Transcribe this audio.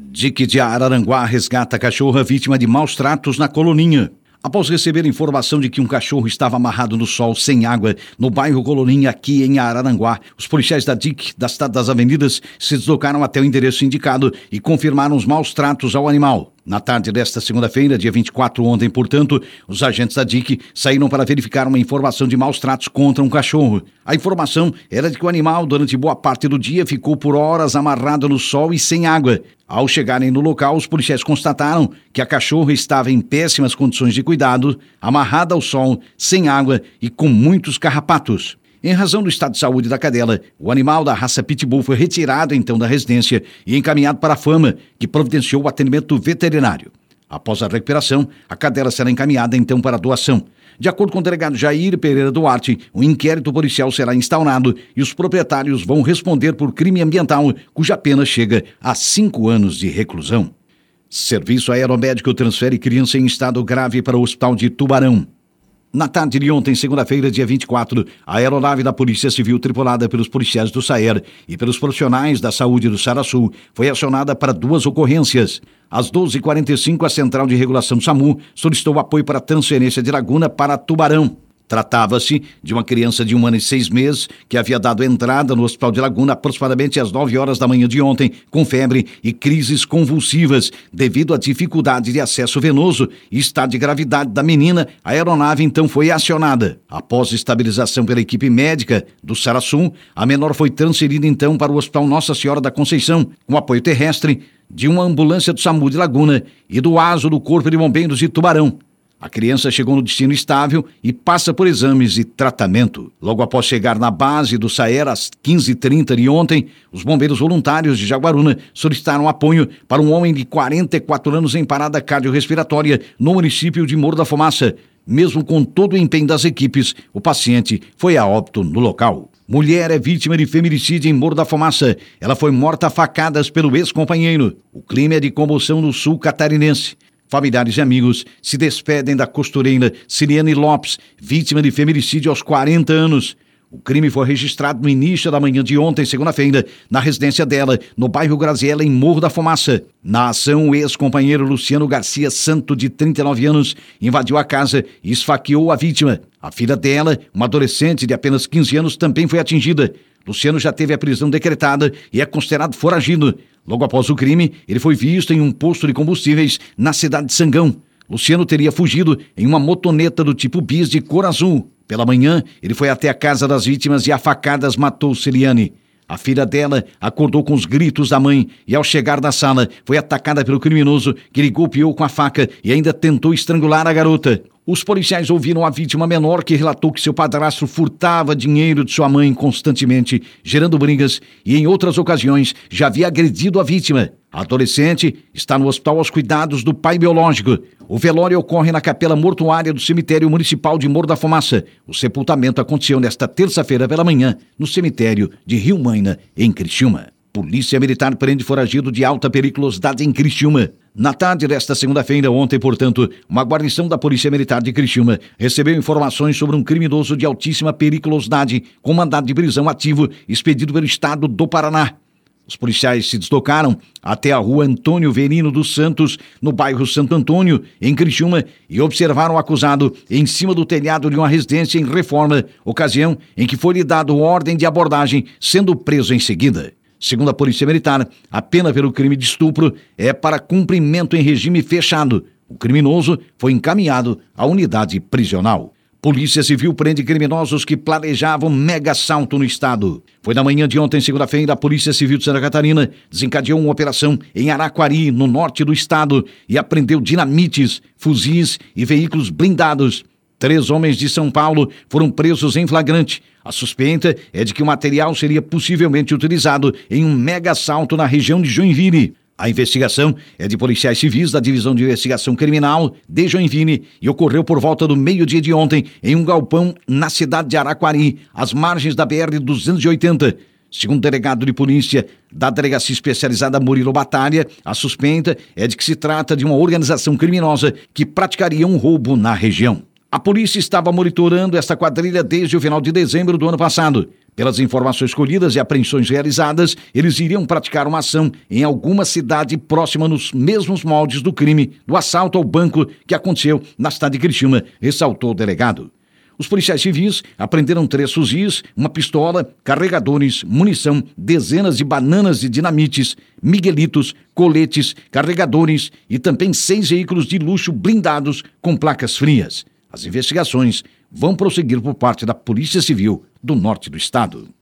Dique de Araranguá resgata cachorra vítima de maus tratos na coloninha. Após receber informação de que um cachorro estava amarrado no sol sem água no bairro Coloninha, aqui em Araranguá, os policiais da DIC da Cidade das Avenidas se deslocaram até o endereço indicado e confirmaram os maus tratos ao animal. Na tarde desta segunda-feira, dia 24, ontem, portanto, os agentes da DIC saíram para verificar uma informação de maus tratos contra um cachorro. A informação era de que o animal, durante boa parte do dia, ficou por horas amarrado no sol e sem água. Ao chegarem no local, os policiais constataram que a cachorra estava em péssimas condições de cuidado, amarrada ao sol, sem água e com muitos carrapatos. Em razão do estado de saúde da cadela, o animal da raça Pitbull foi retirado então da residência e encaminhado para a Fama, que providenciou o atendimento veterinário. Após a recuperação, a cadela será encaminhada então para doação. De acordo com o delegado Jair Pereira Duarte, um inquérito policial será instaurado e os proprietários vão responder por crime ambiental, cuja pena chega a cinco anos de reclusão. Serviço Aeromédico transfere criança em estado grave para o Hospital de Tubarão. Na tarde de ontem, segunda-feira, dia 24, a aeronave da Polícia Civil, tripulada pelos policiais do SAER e pelos profissionais da saúde do Sarasul, foi acionada para duas ocorrências. Às 12h45, a Central de Regulação SAMU solicitou apoio para transferência de Laguna para Tubarão. Tratava-se de uma criança de um ano e seis meses que havia dado entrada no Hospital de Laguna aproximadamente às nove horas da manhã de ontem, com febre e crises convulsivas, devido à dificuldade de acesso venoso e estado de gravidade da menina. A aeronave então foi acionada. Após estabilização pela equipe médica do Sarassum, a menor foi transferida então para o Hospital Nossa Senhora da Conceição, com apoio terrestre de uma ambulância do SAMU de Laguna e do ASO do Corpo de Bombeiros de Tubarão. A criança chegou no destino estável e passa por exames e tratamento. Logo após chegar na base do Saer às 15h30 de ontem, os bombeiros voluntários de Jaguaruna solicitaram apoio para um homem de 44 anos em parada cardiorrespiratória no município de Morro da Fumaça. Mesmo com todo o empenho das equipes, o paciente foi a óbito no local. Mulher é vítima de feminicídio em Morro da Fumaça. Ela foi morta a facadas pelo ex-companheiro. O clima é de comoção no sul catarinense. Familiares e amigos se despedem da costureira Siriane Lopes, vítima de feminicídio aos 40 anos. O crime foi registrado no início da manhã de ontem, segunda-feira, na residência dela, no bairro Graziella, em Morro da Fumaça. Na ação, o ex-companheiro Luciano Garcia Santo, de 39 anos, invadiu a casa e esfaqueou a vítima. A filha dela, uma adolescente de apenas 15 anos, também foi atingida. Luciano já teve a prisão decretada e é considerado foragido. Logo após o crime, ele foi visto em um posto de combustíveis na cidade de Sangão. Luciano teria fugido em uma motoneta do tipo bis de cor azul. Pela manhã, ele foi até a casa das vítimas e a facadas matou Celiane. A filha dela acordou com os gritos da mãe e, ao chegar na sala, foi atacada pelo criminoso que lhe golpeou com a faca e ainda tentou estrangular a garota. Os policiais ouviram a vítima menor que relatou que seu padrasto furtava dinheiro de sua mãe constantemente, gerando brigas, e em outras ocasiões já havia agredido a vítima. A adolescente está no hospital aos cuidados do pai biológico. O velório ocorre na capela mortuária do cemitério municipal de Morro da Fumaça. O sepultamento aconteceu nesta terça-feira pela manhã, no cemitério de Rio Maina, em Criciúma. Polícia Militar prende foragido de alta periculosidade em Criciúma. Na tarde desta segunda-feira, ontem, portanto, uma guarnição da Polícia Militar de Criciúma recebeu informações sobre um criminoso de altíssima periculosidade com mandado de prisão ativo expedido pelo Estado do Paraná. Os policiais se deslocaram até a rua Antônio Verino dos Santos, no bairro Santo Antônio, em Criciúma, e observaram o acusado em cima do telhado de uma residência em reforma, ocasião em que foi lhe dado ordem de abordagem, sendo preso em seguida. Segundo a Polícia Militar, a pena pelo crime de estupro é para cumprimento em regime fechado. O criminoso foi encaminhado à unidade prisional. Polícia Civil prende criminosos que planejavam mega assalto no estado. Foi na manhã de ontem, segunda-feira, a Polícia Civil de Santa Catarina desencadeou uma operação em Araquari, no norte do estado, e apreendeu dinamites, fuzis e veículos blindados. Três homens de São Paulo foram presos em flagrante. A suspeita é de que o material seria possivelmente utilizado em um mega assalto na região de Joinville. A investigação é de policiais civis da Divisão de Investigação Criminal de Joinville e ocorreu por volta do meio-dia de ontem em um galpão na cidade de Araquari, às margens da BR-280. Segundo o delegado de polícia da Delegacia Especializada Murilo Batalha, a suspeita é de que se trata de uma organização criminosa que praticaria um roubo na região. A polícia estava monitorando esta quadrilha desde o final de dezembro do ano passado. Pelas informações colhidas e apreensões realizadas, eles iriam praticar uma ação em alguma cidade próxima nos mesmos moldes do crime do assalto ao banco que aconteceu na cidade de Criciúma, ressaltou o delegado. Os policiais civis apreenderam três fuzis, uma pistola, carregadores, munição, dezenas de bananas de dinamites, miguelitos, coletes, carregadores e também seis veículos de luxo blindados com placas frias. As investigações vão prosseguir por parte da Polícia Civil do Norte do Estado.